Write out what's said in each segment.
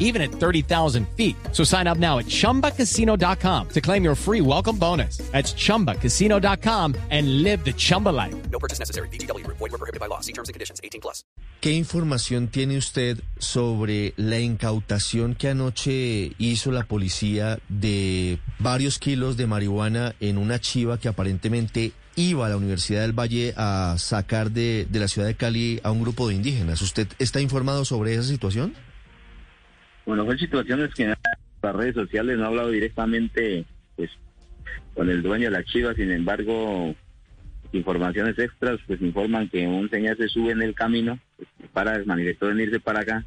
even at 30,000 feet. So sign up now at chumbacasino.com to claim your free welcome bonus. That's chumbacasino.com and live the Chumba life. No purchase necessary. BGW. Void were prohibited by law. See terms and conditions. 18 plus. ¿Qué información tiene usted sobre la incautación que anoche hizo la policía de varios kilos de marihuana en una chiva que aparentemente iba a la Universidad del Valle a sacar de, de la ciudad de Cali a un grupo de indígenas? ¿Usted está informado sobre esa situación? Bueno, son situaciones que en las redes sociales no he hablado directamente pues con el dueño de la chiva, sin embargo, informaciones extras pues informan que un señor se sube en el camino, pues, para manifestó venirse para acá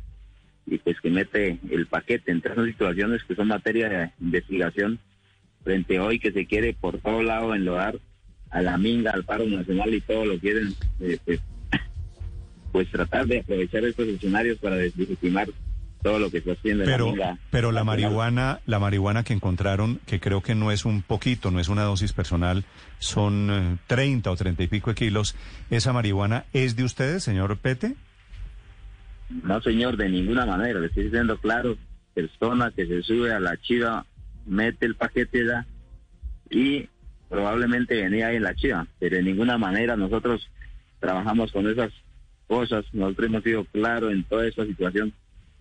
y pues que mete el paquete. Entre esas situaciones que son materia de investigación frente a hoy que se quiere por todo lado enlodar a la minga, al paro nacional y todo lo quieren pues, pues tratar de aprovechar estos escenarios para deslegitimar todo lo que está haciendo Pero, la minga. pero la marihuana, la marihuana que encontraron, que creo que no es un poquito, no es una dosis personal, son eh, 30 o 30 y pico de kilos. ¿Esa marihuana es de ustedes, señor Pete? No, señor, de ninguna manera. Le estoy diciendo claro, persona que se sube a la chiva, mete el paquete ya y probablemente venía ahí en la chiva. Pero de ninguna manera nosotros trabajamos con esas cosas. Nosotros hemos sido claros en toda esta situación.